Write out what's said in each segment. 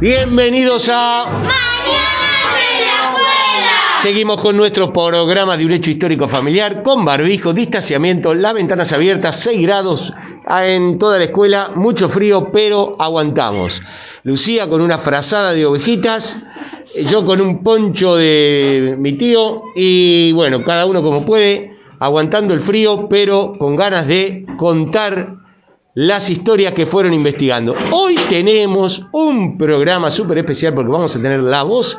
Bienvenidos a Mañana escuela. Seguimos con nuestro programa de un hecho histórico familiar con barbijo, distanciamiento, las ventanas abiertas, 6 grados en toda la escuela, mucho frío, pero aguantamos. Lucía con una frazada de ovejitas, yo con un poncho de mi tío y bueno, cada uno como puede, aguantando el frío, pero con ganas de contar las historias que fueron investigando. Hoy tenemos un programa súper especial porque vamos a tener la voz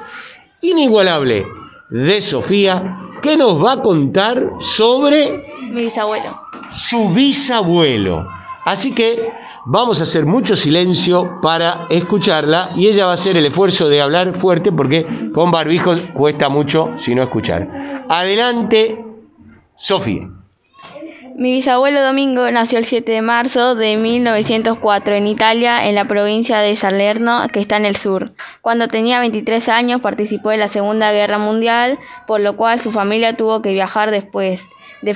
inigualable de Sofía que nos va a contar sobre Mi bisabuelo. su bisabuelo. Así que vamos a hacer mucho silencio para escucharla y ella va a hacer el esfuerzo de hablar fuerte porque con barbijos cuesta mucho si no escuchar. Adelante, Sofía. Mi bisabuelo Domingo nació el 7 de marzo de 1904 en Italia, en la provincia de Salerno, que está en el sur. Cuando tenía 23 años participó en la Segunda Guerra Mundial, por lo cual su familia tuvo que viajar después. De,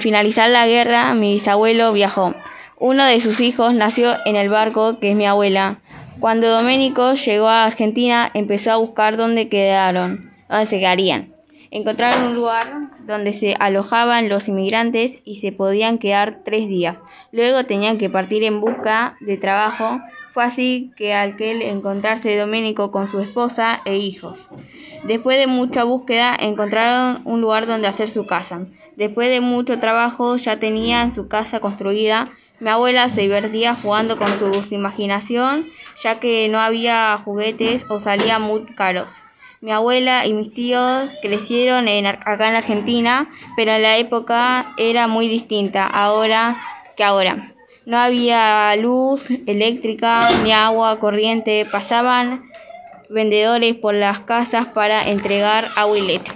finalizar la guerra, mi bisabuelo viajó. Uno de sus hijos nació en el barco, que es mi abuela. Cuando Domenico llegó a Argentina, empezó a buscar dónde quedaron, dónde se quedarían. Encontraron un lugar donde se alojaban los inmigrantes y se podían quedar tres días. Luego tenían que partir en busca de trabajo. Fue así que al que encontrarse Domenico con su esposa e hijos. Después de mucha búsqueda encontraron un lugar donde hacer su casa. Después de mucho trabajo ya tenían su casa construida. Mi abuela se divertía jugando con su imaginación ya que no había juguetes o salían muy caros. Mi abuela y mis tíos crecieron en, acá en Argentina, pero en la época era muy distinta ahora que ahora. No había luz eléctrica ni agua corriente, pasaban vendedores por las casas para entregar agua y leche.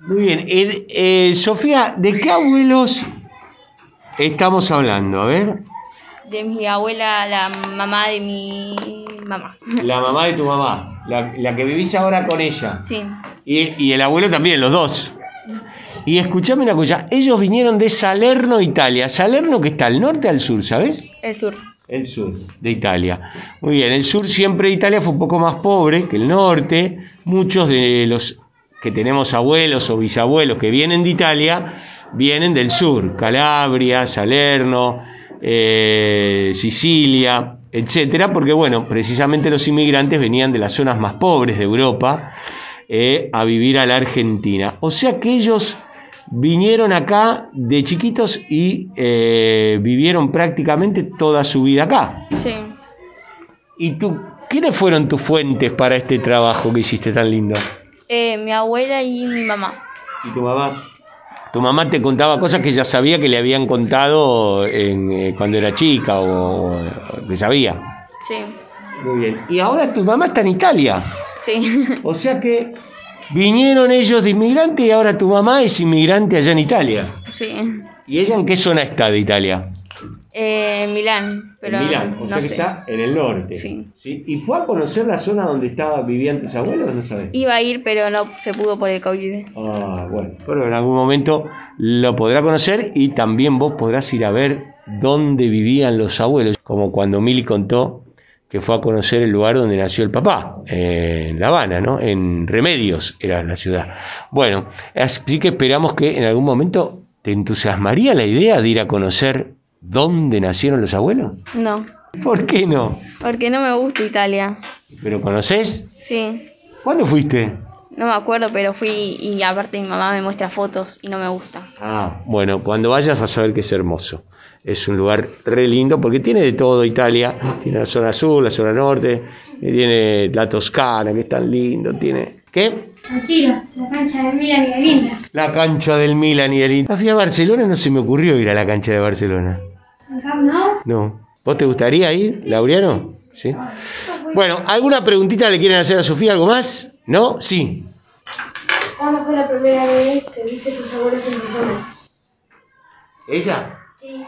Muy bien. Eh, eh, Sofía, ¿de qué abuelos estamos hablando? A ver. De mi abuela, la mamá de mi mamá. La mamá de tu mamá, la, la que vivís ahora con ella. Sí, Y, y el abuelo también, los dos. Y escuchame una cosa, ellos vinieron de Salerno, Italia. Salerno que está al norte al sur, ¿sabes? el sur. El sur de Italia. Muy bien, el sur siempre de Italia fue un poco más pobre que el norte. Muchos de los que tenemos abuelos o bisabuelos que vienen de Italia vienen del sur, Calabria, Salerno, eh, Sicilia, etcétera, porque bueno, precisamente los inmigrantes venían de las zonas más pobres de Europa eh, a vivir a la Argentina. O sea que ellos vinieron acá de chiquitos y eh, vivieron prácticamente toda su vida acá. Sí. ¿Y tú, quiénes fueron tus fuentes para este trabajo que hiciste tan lindo? Eh, mi abuela y mi mamá. ¿Y tu mamá? Tu mamá te contaba cosas que ya sabía que le habían contado en, eh, cuando era chica o, o que sabía. Sí. Muy bien. Y ahora tu mamá está en Italia. Sí. O sea que vinieron ellos de inmigrante y ahora tu mamá es inmigrante allá en Italia. Sí. ¿Y ella en qué zona está de Italia? Eh, Milán, pero en Milán, o no sea que sé. está en el norte. Sí. ¿Y fue a conocer la zona donde estaba, vivían tus abuelos? No sabes. Iba a ir, pero no se pudo por el COVID. Ah, bueno, pero en algún momento lo podrá conocer y también vos podrás ir a ver dónde vivían los abuelos, como cuando Mili contó que fue a conocer el lugar donde nació el papá, en La Habana, ¿no? En Remedios era la ciudad. Bueno, así que esperamos que en algún momento te entusiasmaría la idea de ir a conocer dónde nacieron los abuelos. No, ¿Por qué no? porque no me gusta Italia. ¿Pero conoces? Sí, ¿Cuándo fuiste? no me acuerdo, pero fui y aparte mi mamá me muestra fotos y no me gusta. Ah, bueno, cuando vayas vas a ver que es hermoso. Es un lugar re lindo porque tiene de todo Italia. Tiene la zona sur, la zona norte, y tiene la Toscana, que es tan lindo. Tiene. ¿Qué? La cancha de Milan y de Linda. La cancha del Milan y del Inter. Fui a Barcelona, no se me ocurrió ir a la cancha de Barcelona. No. ¿Vos te gustaría ir, Laureano? Sí. Bueno, ¿alguna preguntita le quieren hacer a Sofía? ¿Algo más? ¿No? Sí. ¿Cuándo fue la primera vez que viste a tus abuelos en persona? ¿Ella? Sí.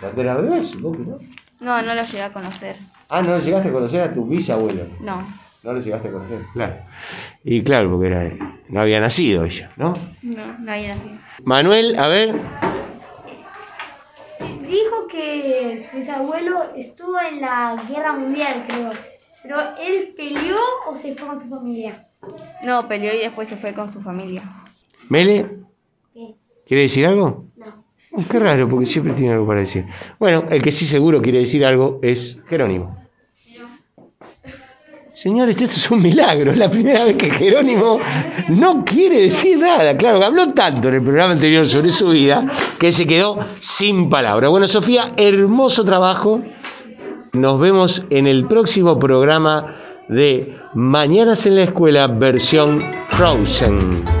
¿Cuándo bebé? Supongo que no. No, no lo llegué a conocer. Ah, no llegaste a conocer a tu bisabuelo. No, No lo llegaste a conocer, claro. Y claro, porque era, no había nacido ella, ¿no? no, no había nacido. Manuel, a ver. Dijo que su bisabuelo estuvo en la guerra mundial, creo. Pero él peleó o se fue con su familia. No, peleó y después se fue con su familia. Mele, ¿Qué? ¿quiere decir algo? No. Qué raro, porque siempre tiene algo para decir. Bueno, el que sí seguro quiere decir algo es Jerónimo. Señores, esto es un milagro. Es la primera vez que Jerónimo no quiere decir nada. Claro, habló tanto en el programa anterior sobre su vida que se quedó sin palabras. Bueno, Sofía, hermoso trabajo. Nos vemos en el próximo programa de Mañanas en la Escuela versión Frozen.